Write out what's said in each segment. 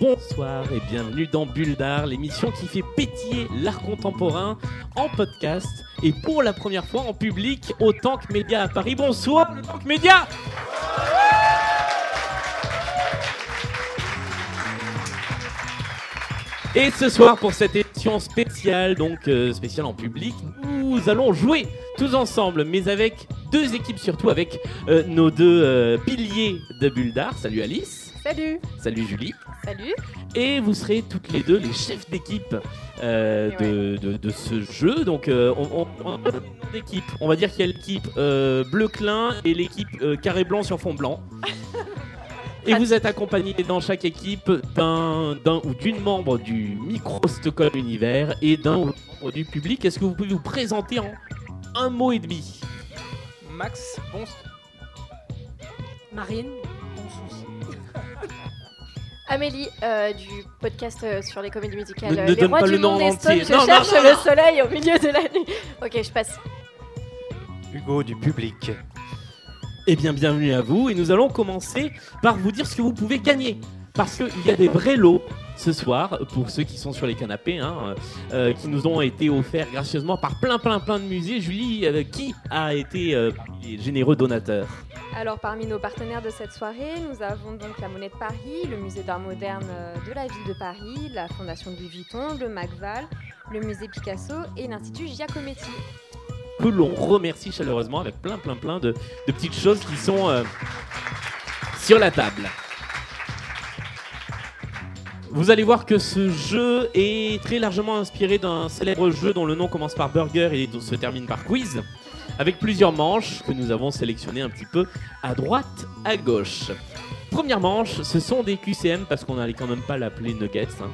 Bonsoir et bienvenue dans Bulle d'Art, l'émission qui fait pétiller l'art contemporain en podcast et pour la première fois en public au Tank Média à Paris. Bonsoir le Tank Média Et ce soir, pour cette émission spéciale, donc euh, spéciale en public, nous allons jouer tous ensemble, mais avec deux équipes surtout, avec euh, nos deux euh, piliers de Bulle d'Art. Salut Alice. Salut Salut Julie. Salut Et vous serez toutes les deux les chefs d'équipe euh, Et de, de- de ce jeu. Donc, euh, on, on, équipes. On va dire qu'il y a l'équipe euh, bleu clin et l'équipe euh, carré blanc sur fond blanc. Et vous êtes accompagné dans chaque équipe d'un d'un ou d'une membre du micro Stockholm Univers et d'un ou d'une membre du public. Est-ce que vous pouvez vous présenter en un mot et demi? Max, bon. Marine. Amélie euh, du podcast euh, sur les comédies musicales Ne- euh, ne Les donne Rois pas du le nom Monde. Stones. Je Non, non, cherche non, le non. soleil au milieu de la nuit. Ok, je passe. Hugo du public. Eh bien, bienvenue à vous et nous allons commencer par vous dire ce que vous pouvez gagner. Parce qu'il y a des vrais lots ce soir, pour ceux qui sont sur les canapés, hein, euh, qui nous ont été offerts gracieusement par plein, plein, plein de musées. Julie, euh, qui a été euh, les généreux donateur Alors parmi nos partenaires de cette soirée, nous avons donc la Monnaie de Paris, le Musée d'art moderne euh, de la ville de Paris, la Fondation Louis Vuitton, le MacVal, le Musée Picasso et l'Institut Giacometti. Que l'on remercie chaleureusement avec plein, plein, plein de, de petites choses qui sont sur la table. Vous allez voir que ce jeu est très largement inspiré d'un célèbre jeu dont le nom commence par burger et se termine par quiz, avec plusieurs manches que nous avons sélectionnées un petit peu à droite, à gauche. Première manche, ce sont des QCM parce qu'on n'allait quand même pas l'appeler Nuggets. hein.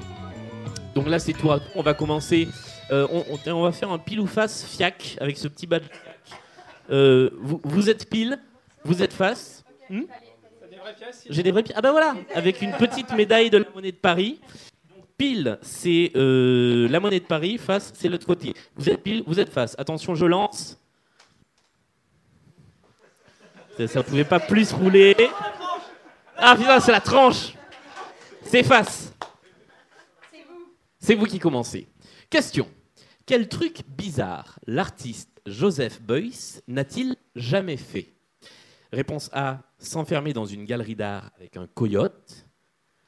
Donc là, c'est tout à. On va commencer. euh, on, va faire un pile ou face fiac avec ce petit badge. Euh, vous, vous êtes pile, vous êtes face. Hmm? J'ai des vraies piles. Ah bah voilà, avec une petite médaille de la monnaie de Paris. Donc, Pile, c'est euh, la monnaie de Paris. Face, c'est l'autre côté. Vous êtes pile, vous êtes face. Attention, je lance. Ça, ça pouvait pas plus rouler. Ah putain, c'est la tranche. C'est face. C'est vous qui commencez. Question. Quel truc bizarre l'artiste Joseph Beuys n'a-t-il jamais fait? Réponse A. S'enfermer dans une galerie d'art avec un coyote.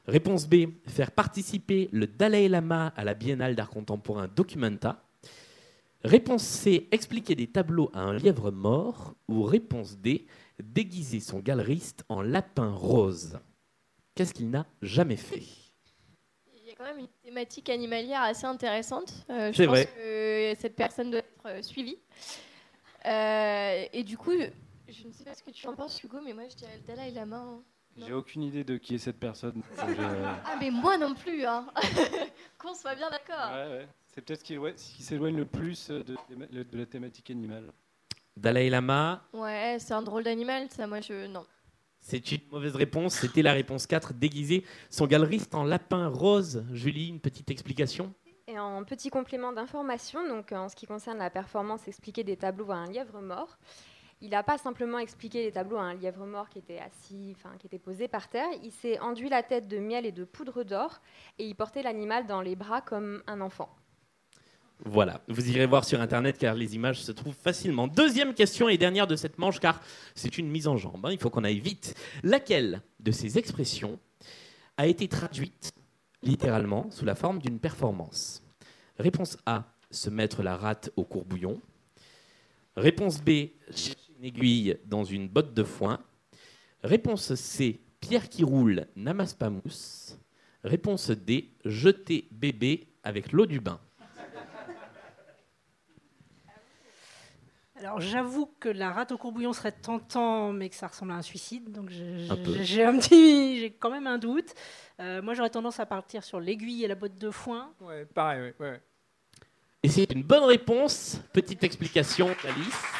Réponse B. Faire participer le Dalai Lama à la Biennale d'art contemporain Documenta. Réponse C. Expliquer des tableaux à un lièvre mort. Ou réponse D. Déguiser son galeriste en lapin rose. Qu'est-ce qu'il n'a jamais fait? Il y a quand même une thématique animalière assez intéressante. Euh, je C'est pense vrai. que cette personne doit être euh, suivie. Euh, et du coup, je ne sais pas ce que tu en penses, Hugo, mais moi je dirais le Dalai Lama. hein. J'ai aucune idée de qui est cette personne. euh, Ah, mais moi non plus, hein. Qu'on soit bien d'accord. ouais, ouais. C'est peut-être ce qui, ouais, ce qui s'éloigne le plus de, de- de la thématique animale. Dalai Lama, Ouais, c'est un drôle d'animal, ça. Moi, je. Non. C'est une mauvaise réponse. C'était la réponse 4. Déguiser son galeriste en lapin rose. Julie, une petite explication Et en petit complément d'information, donc en ce qui concerne la performance expliquer des tableaux à un lièvre mort, il n'a pas simplement expliqué les tableaux à un lièvre mort qui était assis, enfin qui était posé par terre. Il s'est enduit la tête de miel et de poudre d'or et il portait l'animal dans les bras comme un enfant. Voilà, vous irez voir sur internet car les images se trouvent facilement. Deuxième question et dernière de cette manche car c'est une mise en jambe. hein, il faut qu'on aille vite. Laquelle de ces expressions a été traduite littéralement sous la forme d'une performance? Réponse A se mettre la rate au courbouillon. Réponse B chercher une aiguille dans une botte de foin. Réponse C pierre qui roule n'amasse pas mousse. Réponse D jeter bébé avec l'eau du bain. Alors j'avoue que la rate au courbouillon serait tentant, mais que ça ressemble à un suicide, donc Un j'ai un petit, j'ai quand même un doute. Euh, moi j'aurais tendance à partir sur l'aiguille et la botte de foin. Ouais, pareil, ouais, ouais. Et c'est une bonne réponse. Petite explication, Alice.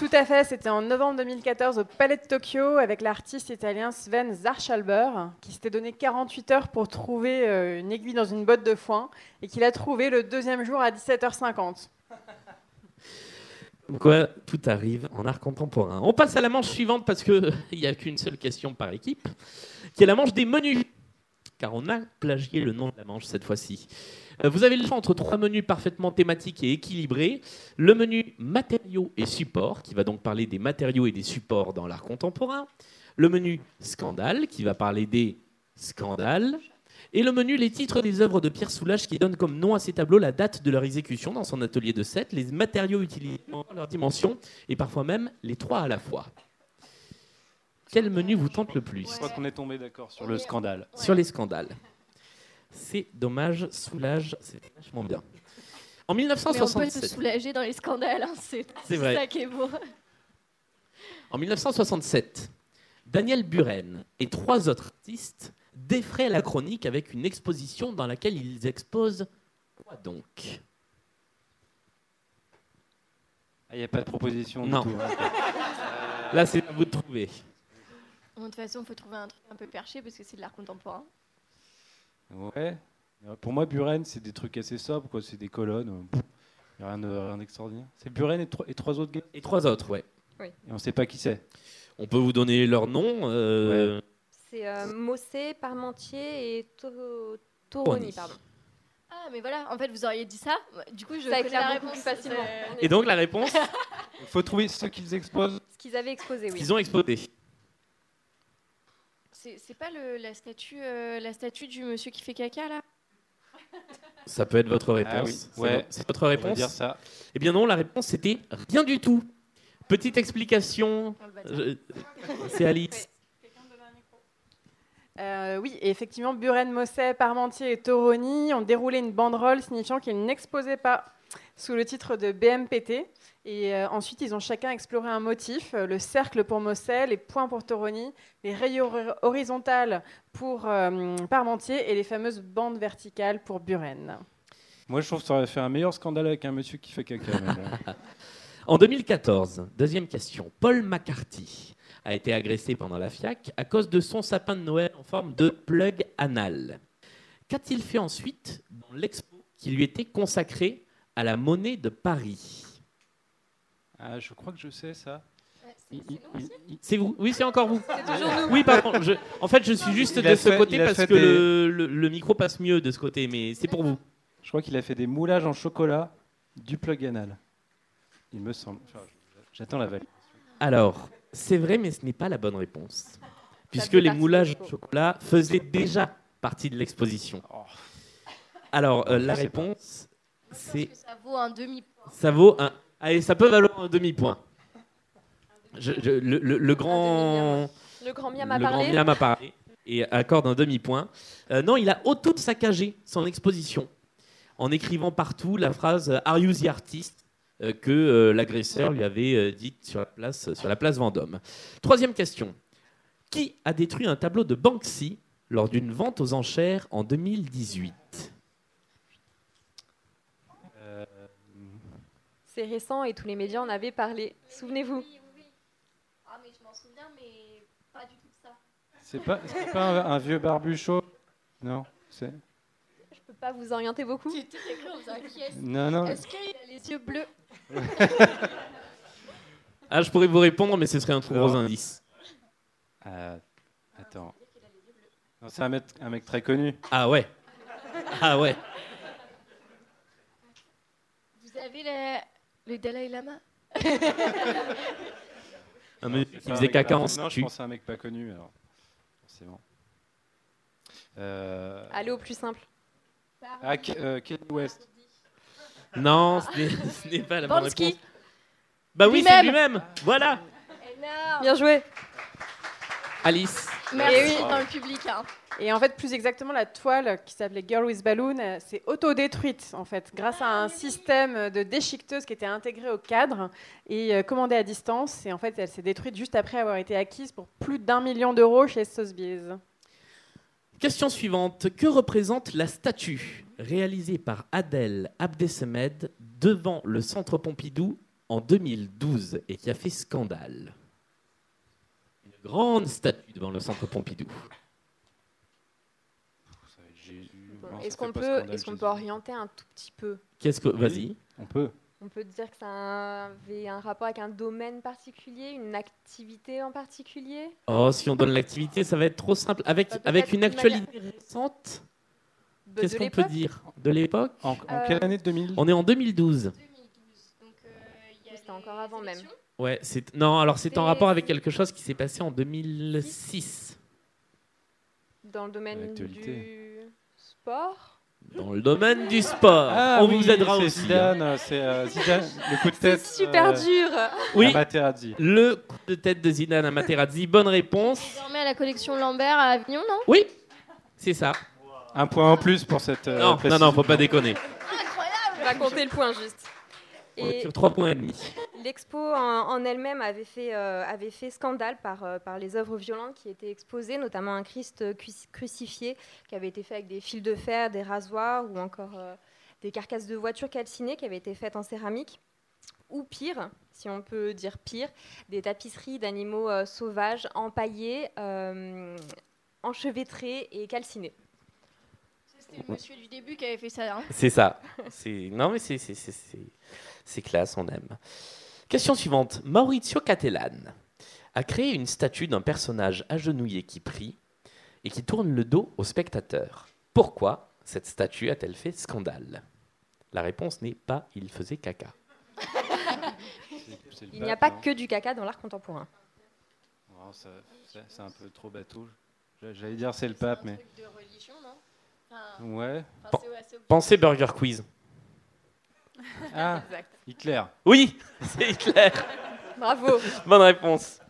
Tout à fait, c'était en novembre 2014 au Palais de Tokyo avec l'artiste italien Sven Zarchalber qui s'était donné 48 heures pour trouver euh, une aiguille dans une botte de foin et qu'il a trouvé le deuxième jour à 17h50. Comme Quoi, tout arrive en art contemporain. On passe à la manche suivante parce qu'il n'y a qu'une seule question par équipe, qui est la manche des menus. Car on a plagié le nom de la manche cette fois-ci. Euh, Vous avez le choix entre trois menus parfaitement thématiques et équilibrés. Le menu matériaux et supports, qui va donc parler des matériaux et des supports dans l'art contemporain. Le menu scandale, qui va parler des scandales. Et le menu les titres des œuvres de Pierre Soulages, qui donne comme nom à ces tableaux la date de leur exécution dans son atelier de Sète, les matériaux utilisés, leurs dimensions, et parfois même les trois à la fois. Quel menu vous tente le plus Je crois qu'on est tombé d'accord sur le scandale. sur les scandales. C'est dommage, soulage, c'est vachement bien. En Mais on peut se 1967, soulager dans les scandales, hein, c'est C'est vrai. ça qui est beau. en 1967, Daniel Buren et trois autres artistes défraient la chronique avec une exposition dans laquelle ils exposent quoi donc? Ah, Il n'y a pas de proposition Non. du tout. hein. Là, c'est à vous de trouver. Bon, de toute façon, il faut trouver un truc un peu perché parce que c'est de l'art contemporain. Ouais. Pour moi, Buren, c'est des trucs assez sobres, quoi. C'est des colonnes. Il rien de- rien d'extraordinaire. C'est Buren et, trois- et trois autres gars? Et trois autres, ouais. Et on ne sait pas qui c'est. On peut vous donner leur nom. euh, C'est euh, Mossé, Parmentier et To- Toroni. Pardon. Ah, mais voilà, en fait, vous auriez dit ça. Du coup, je Ça connais la réponse plus facilement. Et donc, la réponse, Il faut trouver ceux qu'ils exposent. Ce qu'ils avaient exposé, oui. qu'ils ont exposé. C'est pas le, la, statue, euh, la statue du monsieur qui fait caca, là? Ça peut être votre réponse. Ah oui, C'est ouais. vo- C'est votre réponse dire ça. Eh bien non, la réponse c'était rien du tout. Petite explication, je- c'est Alice. Euh, oui, et effectivement, Buren, Mosset, Parmentier et Toroni ont déroulé une banderole signifiant qu'ils n'exposaient pas sous le titre de BMPT. Et euh, ensuite, ils ont chacun exploré un motif euh, le cercle pour Mosset, les points pour Toroni, les rayures hor- horizontales pour euh, Parmentier et les fameuses bandes verticales pour Buren. Moi, je trouve que ça aurait fait un meilleur scandale avec un monsieur qui fait caca. En 2014, deuxième question, Paul McCarthy a été agressé pendant la FIAC à cause de son sapin de Noël en forme de plug anal. Qu'a-t-il fait ensuite dans l'expo qui lui était consacrée à la monnaie de Paris? Ah, je crois que je sais ça. C'est- vous Oui, c'est encore vous. C'est toujours nous. Oui, pardon. je- en fait, je suis juste Il de a ce fait- côté il a parce fait que des- le, le- le micro passe mieux de ce côté, mais c'est pour vous. Je crois qu'il a fait des moulages en chocolat du plug anal. Il me semble. Enfin, J'attends la validation. Alors, c'est vrai, mais ce n'est pas la bonne réponse. Puisque fait les partie moulages au chocolat faisaient déjà partie de l'exposition. Oh. Alors, euh, la réponse, c'est. que ça vaut un demi Ça vaut un. Allez, ça peut valoir un demi-point. Je- je- le, le- le grand. Le grand miam a parlé. miam a parlé et accorde un demi-point. Euh, non, il a auto-saccagé son exposition en écrivant partout la phrase Are you the artist euh, que euh, l'agresseur lui avait dite sur la, place, sur la place Vendôme. Troisième question. Qui a détruit un tableau de Banksy lors d'une vente aux enchères en 2018 Euh, C'est récent et tous les médias en avaient parlé. Souvenez-vous. Oui, oui, oui. Ah, mais je m'en souviens, mais pas du tout de ça. c'est pas, c'est pas un, un vieux barbu chaud? Non. C'est. Je peux pas vous orienter beaucoup. Tu Non, non. Est-ce qu'il a les yeux bleus? Ah, je pourrais vous répondre, mais ce serait un trop gros indice. Euh, attends. Non, c'est un mec, un mec très connu. Ah ouais. Ah ouais. Vous avez la- le Dalai Lama Un C'est qui faisait mec caca en Non, je pense à un mec pas connu, alors. Forcément. Euh, Allez au plus simple. ah, euh, West. Non, ce n'est- ce n'est pas la bonne Bansky. réponse. Bah oui, c'est Lui-même. lui-même. Voilà. Bien joué. Alice. Merci oui. dans le public. Hein. Et en fait, plus exactement, la toile qui s'appelait Girl with Balloon euh, s'est autodétruite, en fait, grâce à un système de déchiqueteuse qui était intégré au cadre et euh, commandé à distance. Et en fait, elle s'est détruite juste après avoir été acquise pour plus d'un million d'euros chez Sotheby's. Question suivante. Que représente la statue réalisée par Adèle Abdesemed devant le Centre Pompidou en 2012 et qui a fait scandale? Grande statue devant le Centre Pompidou. Est-ce qu'on peut, qu'on orienter un tout petit peu? Qu'est-ce que. Vas-y. On peut. On peut dire que ça avait un rapport avec un domaine particulier, une activité en particulier? Oh, si on donne l'activité, ça va être trop simple. Avec, Bah, avec une actualité récente, de- qu'est-ce qu'on peut dire De l'époque? En, en Euh, quelle année 2000 On est en 2012. 2012. Donc, euh, il y a C'était encore avant même. Ouais, c'est non, alors c'est en C'est- rapport avec quelque chose qui s'est passé en 2006 Dans le domaine du sport dans le domaine du sport. on oui, vous aidera c'est aussi. hein. Zidane, c'est euh, Zidane, le coup de C'est tête. super euh, dur Oui, à Materazzi. le coup de tête de Zidane à Materazzi, bonne réponse. Désormais à la collection Lambert à Avignon, non? Oui, c'est ça. Un point en plus pour cette. euh, non, non, précision. non, faut pas déconner. On va compter le point juste. On Et sur 3 points et demi. L'expo en, en elle-même avait fait, euh, avait fait scandale par, euh, par les œuvres violentes qui étaient exposées, notamment un Christ cruci- crucifié qui avait été fait avec des fils de fer, des rasoirs ou encore euh, des carcasses de voitures calcinées qui avaient été faites en céramique. Ou pire, si on peut dire pire, des tapisseries d'animaux euh, sauvages empaillés, euh, enchevêtrés et calcinés. C'était le monsieur du début qui avait fait ça. hein. C'est ça. Non mais c'est c'est c'est c'est- c'est classe, on aime. Question suivante. Maurizio Cattelan a créé une statue d'un personnage agenouillé qui prie et qui tourne le dos au spectateur. Pourquoi cette statue a-t-elle fait scandale? La réponse n'est pas il faisait caca. C'est- c'est le Il n'y a pas non que du caca dans l'art contemporain. Ça- ça- C'est un peu trop bateau. J'allais dire c'est le pape, mais. Un truc de religion, non? Enfin, Ouais. Pensez Burger Quiz. Ah, Exact. Hitler. Oui, c'est Hitler. Bravo. Bonne réponse.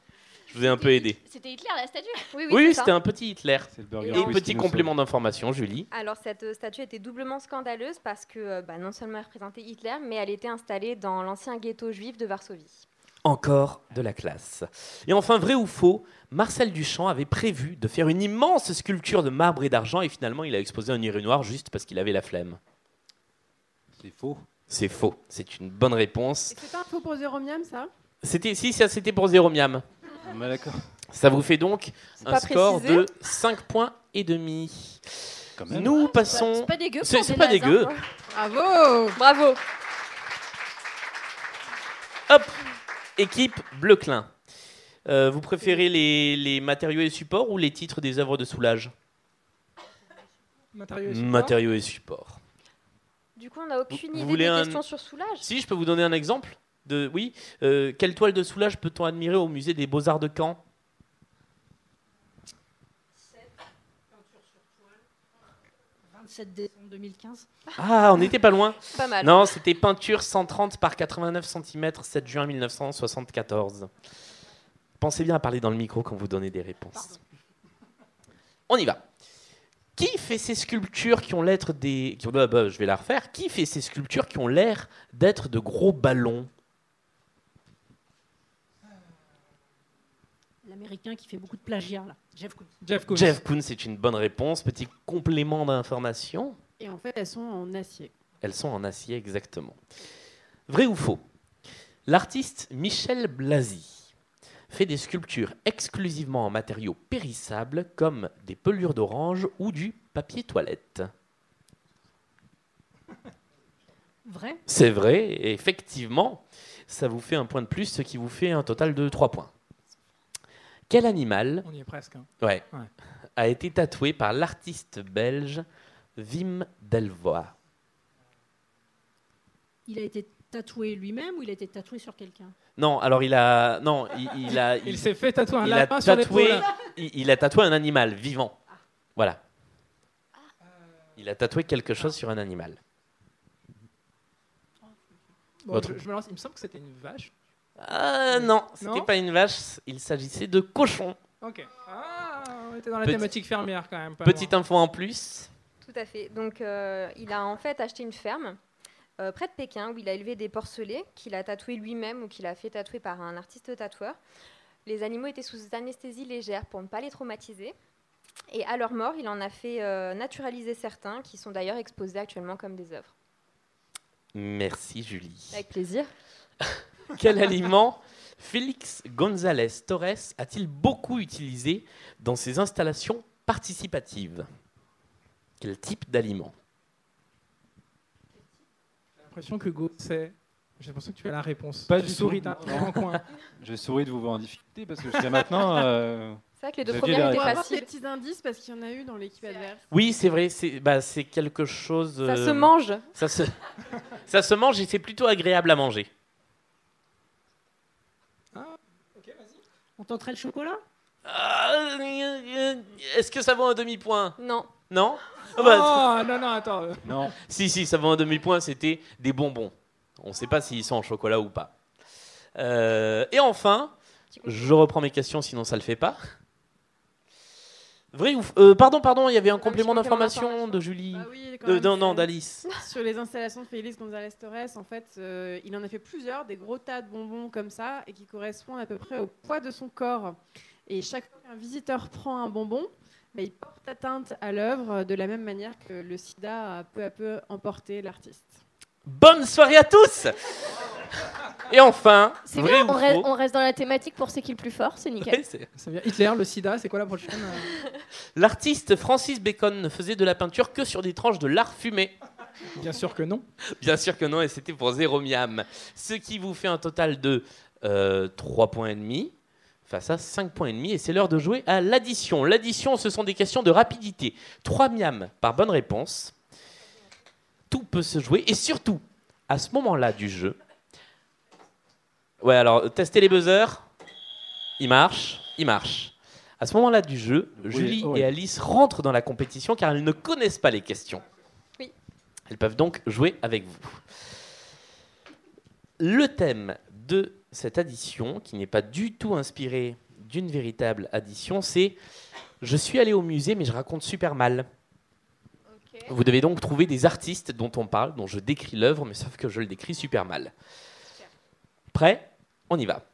Je vous ai un peu aidé. C'était Hitler la statue? Oui, oui, Oui, c'est ça. c'était un petit Hitler. C'est le burger. Et petit nous complément d'information, Julie. Alors cette euh, statue était doublement scandaleuse parce que euh, bah, non seulement elle représentait Hitler, mais elle était installée dans l'ancien ghetto juif de Varsovie. Encore de la classe. Et enfin, vrai ou faux, Marcel Duchamp avait prévu de faire une immense sculpture de marbre et d'argent et finalement il a exposé un urinoir juste parce qu'il avait la flemme. C'est faux. C'est faux. C'est une bonne réponse. C'est pas un faux pour Zéromiam, ça? C'était si ça c'était pour zéro miam. D'accord. Ça vous fait donc un pas score précisé. de 5 points et demi. Quand même. Nous C'est passons pas dégueu. C'est pour c'est des pas dégueu. hein. Bravo Bravo. Hop Équipe Bleu-Clin. Euh, vous préférez les, les matériaux et supports ou les titres des œuvres de Soulage? Matériaux et supports. Matériaux et supports. Du coup, on n'a aucune Vous idée voulez des un- questions sur Soulage. Si, je peux vous donner un exemple de oui. euh, quelle toile de Soulage peut-on admirer au musée des Beaux-Arts de Caen? 27 décembre 2015. Ah, on n'était pas loin. Pas mal. Non, c'était peinture 130 par 89 cm, 7 juin 1974. Pensez bien à parler dans le micro quand vous donnez des réponses. On y va. Qui fait ces sculptures qui ont l'air des. qui ont- bah, bah, je vais la refaire. Qui fait ces sculptures qui ont l'air d'être de gros ballons? L'américain qui fait beaucoup de plagiat, là. Jeff Koons. Jeff Koons. Jeff Koons, c'est une bonne réponse. Petit complément d'information. Et en fait, elles sont en acier. Elles sont en acier exactement. Vrai ou faux? L'artiste Michel Blasi fait des sculptures exclusivement en matériaux périssables comme des pelures d'orange ou du papier toilette. Vrai? C'est vrai, et effectivement, ça vous fait un point de plus, ce qui vous fait un total de 3 points. Quel animal On y est presque. hein. ouais, Ouais. a été tatoué par l'artiste belge Wim Delvoye? Il a été tatoué lui-même ou il a été tatoué sur quelqu'un? Non, alors il a. Non, il, il a. Il s'est fait tatouer un il a lapin sur tatoué, l'épaule. il, il a tatoué un animal vivant. Voilà. Il a tatoué quelque chose sur un animal. Bon, Votre- je, je me lance. Il me semble que c'était une vache. Ah non, c'était pas une vache, il s'agissait de cochon. Ok. Ah, on était dans la Petit- thématique fermière quand même. pas Petite loin. info en plus. Tout à fait. Donc, euh, il a en fait acheté une ferme euh, près de Pékin où il a élevé des porcelets qu'il a tatoués lui-même ou qu'il a fait tatouer par un artiste tatoueur. Les animaux étaient sous anesthésie légère pour ne pas les traumatiser. Et à leur mort, il en a fait euh, naturaliser certains, qui sont d'ailleurs exposés actuellement comme des œuvres. Merci Julie. Avec plaisir. Quel aliment Félix González Torres a-t-il beaucoup utilisé dans ses installations participatives? Quel type d'aliment? L'impression que Go sait. J'ai l'impression que tu as la réponse. Pas tu du souris d'un coin. Je souris de vous voir en difficulté parce que jusqu'à maintenant. euh, C'est vrai que les deux premières étaient va avoir des faciles. petits indices parce qu'il y en a eu dans l'équipe adverse. Oui, c'est vrai, c'est bah, c'est quelque chose. Ça euh, se mange. Ça se, ça se mange et c'est plutôt agréable à manger. On tenterait le chocolat? Ah, euh, euh, Est-ce que ça vaut un demi-point? Non. Non? Ah bah, Oh, non, non, attends. Non. Si, si, ça vaut un demi-point, c'était des bonbons. On ne sait pas s'ils sont en chocolat ou pas. Euh, et enfin, je reprends mes questions, sinon ça le fait pas. Vrai ou f- euh, Pardon, pardon, il y avait un petit complément d'information de Julie. Ah oui, quand Euh, même, non, non, c'est- d'Alice. Sur les installations de Félix González Torres, en fait, euh, il en a fait plusieurs, des gros tas de bonbons comme ça, et qui correspondent à peu près au poids de son corps. Et chaque fois qu'un visiteur prend un bonbon, bah, il porte atteinte à l'œuvre de la même manière que le sida a peu à peu emporté l'artiste. Bonne soirée à tous Et enfin, C'est vrai bien, on, reste, faux on reste dans la thématique pour c'est qui le plus fort, c'est nickel. Ouais, c'est- Hitler, le sida, c'est quoi la prochaine euh? L'artiste Francis Bacon ne faisait de la peinture que sur des tranches de lard fumé. Bien sûr que non. Bien sûr que non, et c'était pour zéro miam. Ce qui vous fait un total de euh, 3 points et demi face à 5 points et demi. Et c'est l'heure de jouer à l'addition. L'addition, ce sont des questions de rapidité. 3 miam par bonne réponse. Tout peut se jouer. Et surtout, à ce moment-là du jeu... Ouais, alors, testez les buzzers. Il marche, il marche. À ce moment-là du jeu, Oui, Julie oui. et Alice rentrent dans la compétition car elles ne connaissent pas les questions. Oui. Elles peuvent donc jouer avec vous. Le thème de cette addition, qui n'est pas du tout inspiré d'une véritable addition, c'est Je suis allé au musée, mais je raconte super mal. Vous devez donc trouver des artistes dont on parle, dont je décris l'œuvre, mais sauf que je le décris super mal. Prêt? On y va.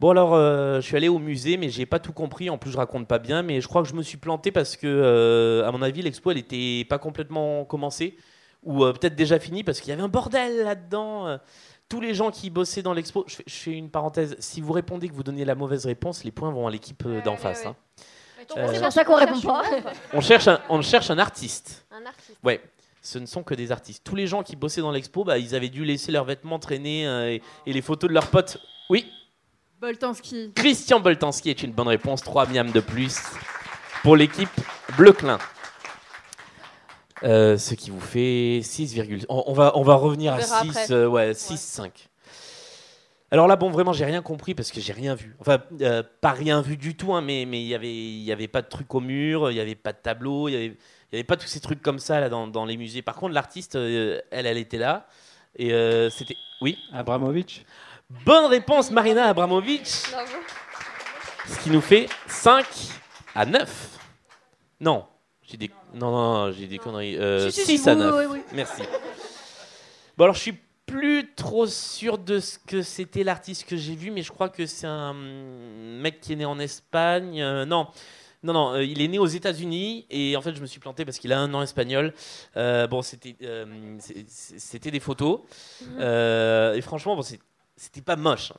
Bon alors, euh, je suis allé au musée, mais j'ai pas tout compris. En plus, je raconte pas bien, mais je crois que je me suis planté parce que, euh, à mon avis, l'expo elle était pas complètement commencée ou euh, peut-être déjà finie parce qu'il y avait un bordel là-dedans. Tous les gens qui bossaient dans l'expo, je fais, je fais une parenthèse. Si vous répondez que vous donnez la mauvaise réponse, les points vont à l'équipe euh, d'en Ouais, face. ouais, hein. Euh, C'est pour ça qu'on répond pas. On cherche, un, on cherche un artiste. Un artiste. Ouais, ce ne sont que des artistes. Tous les gens qui bossaient dans l'expo, bah, ils avaient dû laisser leurs vêtements traîner euh, et, et les photos de leurs potes. Oui, Boltanski. Christian Boltanski est une bonne réponse. 3 miams de plus pour l'équipe Bleu-Clin. Euh, ce qui vous fait 6, on, on va, on va revenir On à verra 6, après. euh, ouais, 6, 5. Alors là, bon, vraiment, j'ai rien compris parce que j'ai rien vu. Enfin, euh, pas rien vu du tout, hein, mais mais il y avait il y avait pas de trucs au mur, il y avait pas de tableau, il y avait y avait pas tous ces trucs comme ça là dans, dans les musées. Par contre, l'artiste, euh, elle, elle était là et euh, c'était oui? Abramovich Bonne réponse, Marina Abramovic. Bravo. Ce qui nous fait 5 à 9. Non, j'ai des, non, non, non, j'ai des conneries. Euh, Si, si, 6 si, à oui, 9. oui, oui. Merci. Bon, alors je suis plus trop sûr de ce que c'était l'artiste que j'ai vu, mais je crois que c'est un mec qui est né en Espagne. Euh, non. Non, non, euh, il est né aux États-Unis et en fait je me suis planté parce qu'il a un nom espagnol. Euh, bon, c'était euh, c'était des photos Euh, et franchement, bon, c'était pas moche. hein.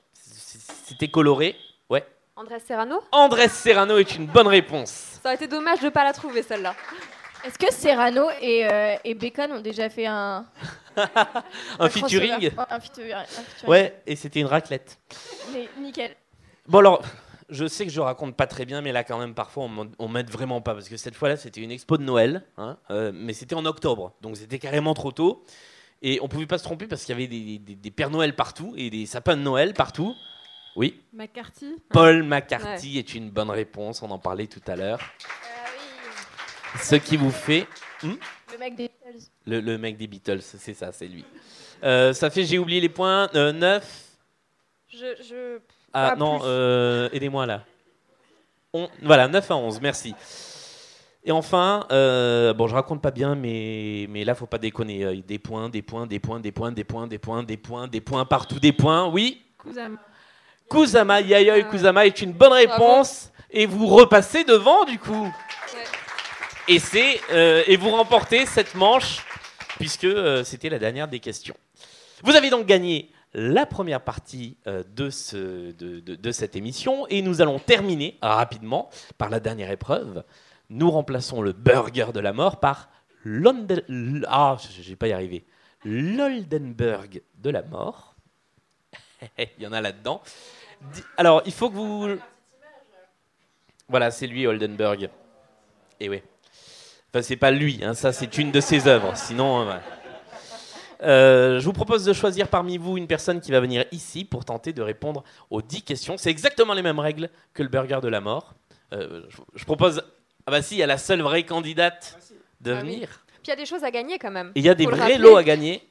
C'était coloré. Ouais. Andrés Serrano Andrés Serrano est une bonne réponse. Ça aurait été dommage de ne pas la trouver, celle-là. Est-ce que Serrano et, euh, et Bacon ont déjà fait un, Un featuring. Un featuring. un featuring. Ouais, et c'était une raclette. Mais nickel. Bon alors, je sais que je raconte pas très bien, mais là quand même parfois on m'aide vraiment pas parce que cette fois-là c'était une expo de Noël, hein, euh, mais c'était en octobre, donc c'était carrément trop tôt et on pouvait pas se tromper parce qu'il y avait des, des- des Pères Noël partout et des sapins de Noël partout. Oui, McCarthy? Paul McCarthy est une bonne réponse, on en parlait tout à l'heure. Ce qui vous fait Le mec des Beatles. le, le mec des Beatles, c'est ça, c'est lui. Euh, ça fait, j'ai oublié les points, 9. Je, je... Ah non, euh, aidez-moi là. On- voilà, 9 à 11, merci. Et enfin, euh, bon, je raconte pas bien, mais, mais là, faut pas déconner. euh, Des points, des points, des points, des points, des points, des points, des points, des points, partout des points. Oui, Kusama. Kusama, Yayoi Kusama est une bonne réponse. Et vous repassez devant, du coup. Et, c'est, euh, et vous remportez cette manche, puisque euh, c'était la dernière des questions. Vous avez donc gagné la première partie euh, de, ce, de, de- de cette émission, et nous allons terminer rapidement par la dernière épreuve. Nous remplaçons le burger de la mort par l'Onde- l- Ah, pas y arriver. L'Oldenburg de la mort. Il y en a là-dedans. Alors, il faut que vous... Voilà, c'est lui, Oldenburg. Et oui. Enfin, c'est pas lui, hein, ça c'est une de ses œuvres. Sinon, voilà. Euh, je vous propose de choisir parmi vous une personne qui va venir ici pour tenter de répondre aux 10 questions. C'est exactement les mêmes règles que le burger de la mort. Euh, je, je propose. Ah bah si, il y a la seule vraie candidate de Ah oui. venir. Puis il y a des choses à gagner quand même. Il y a des vrais lots à gagner.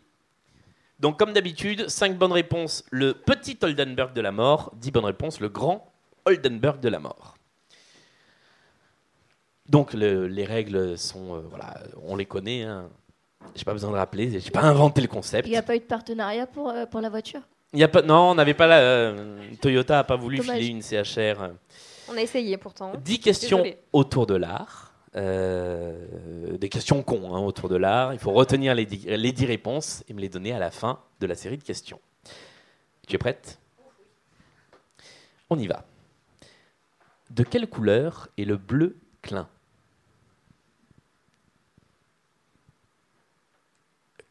Donc, comme d'habitude, 5 bonnes réponses, le petit Oldenburg de la mort. 10 bonnes réponses, le grand Oldenburg de la mort. Donc, le- les règles sont. euh, voilà, on les connaît. Hein. J'ai pas besoin de rappeler, j'ai pas inventé le concept. Il n'y a pas eu de partenariat pour, euh, pour la voiture? Il y a pas, non, on n'avait pas la. euh, Toyota a pas voulu Dommage. filer une CHR. On a essayé pourtant. 10 questions autour de l'art. Euh, des questions cons hein, autour de l'art. Il faut retenir les 10, les 10 réponses et me les donner à la fin de la série de questions. Tu es prête? On y va. De quelle couleur est le bleu clin?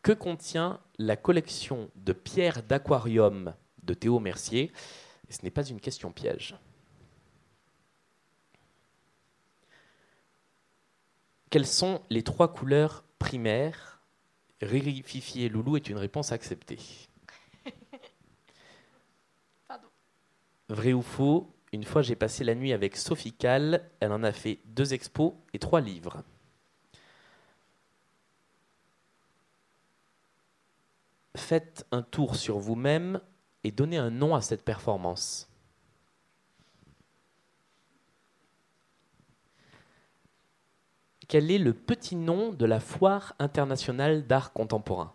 Que contient la collection de pierres d'aquarium de Théo Mercier? Ce n'est pas une question piège. Quelles sont les trois couleurs primaires? Riri, Fifi et Loulou est une réponse acceptée. Pardon. Vrai ou faux Une fois j'ai passé la nuit avec Sophie Calle, elle en a fait deux expos et trois livres. Faites un tour sur vous-même et donnez un nom à cette performance. Quel est le petit nom de la foire internationale d'art contemporain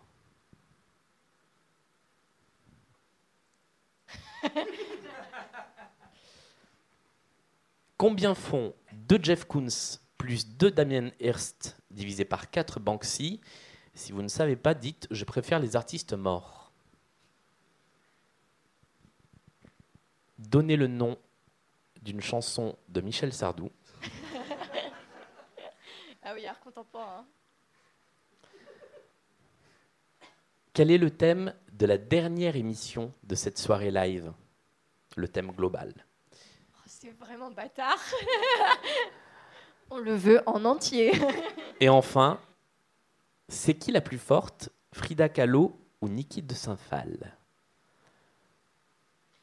Combien font 2 Jeff Koons plus 2 Damien Hirst divisé par 4 Banksy Si vous ne savez pas, dites je préfère les artistes morts. Donnez le nom d'une chanson de Michel Sardou. Ah oui, art contemporain. Quel est le thème de la dernière émission de cette soirée live? Le thème global. Oh, c'est vraiment bâtard. On le veut en entier. Et enfin, c'est qui la plus forte Frida Kahlo ou Niki de Saint-Phal?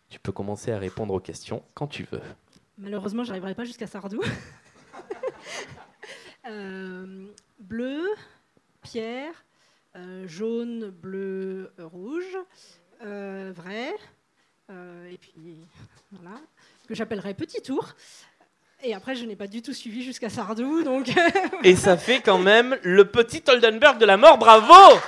Tu peux commencer à répondre aux questions quand tu veux. Malheureusement, j'arriverai pas jusqu'à Sardou. Euh, bleu, pierre, euh, jaune, bleu, euh, rouge, vrai, et puis voilà, que j'appellerais petit tour. Et après, je n'ai pas du tout suivi jusqu'à Sardou, donc Et ça fait quand même le petit Oldenburg de la mort, bravo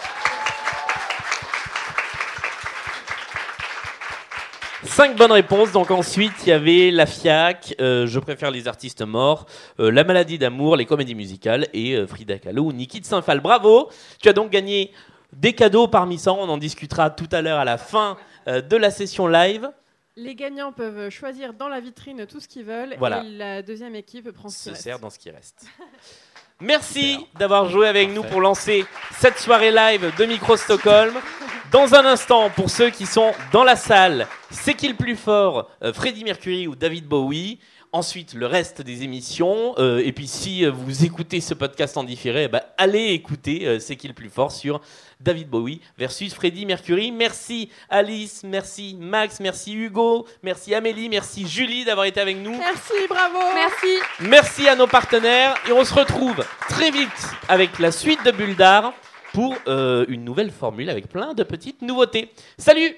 Cinq bonnes réponses. Donc ensuite, il y avait la FIAC, euh, Je préfère les artistes morts, euh, La maladie d'amour, les comédies musicales et euh, Frida Kahlo ou Niki de Saint-Phal. Bravo Tu as donc gagné des cadeaux parmi ça. On en discutera tout à l'heure à la fin euh, de la session live. Les gagnants peuvent choisir dans la vitrine tout ce qu'ils veulent Voilà. et la deuxième équipe prend ce qui se reste. sert dans ce qui reste. Merci d'avoir joué avec nous pour lancer cette soirée live de Micro Stockholm. Dans un instant, pour ceux qui sont dans la salle, c'est qui le plus fort euh, Freddie Mercury ou David Bowie? Ensuite, le reste des émissions. euh, et puis, si euh, vous écoutez ce podcast en différé, ben, allez écouter euh, C'est qui le plus fort sur David Bowie versus Freddie Mercury. Merci Alice, merci Max, merci Hugo, merci Amélie, merci Julie d'avoir été avec nous. Merci, bravo Merci. Merci à nos partenaires et on se retrouve très vite avec la suite de Bulldar pour euh, une nouvelle formule avec plein de petites nouveautés. Salut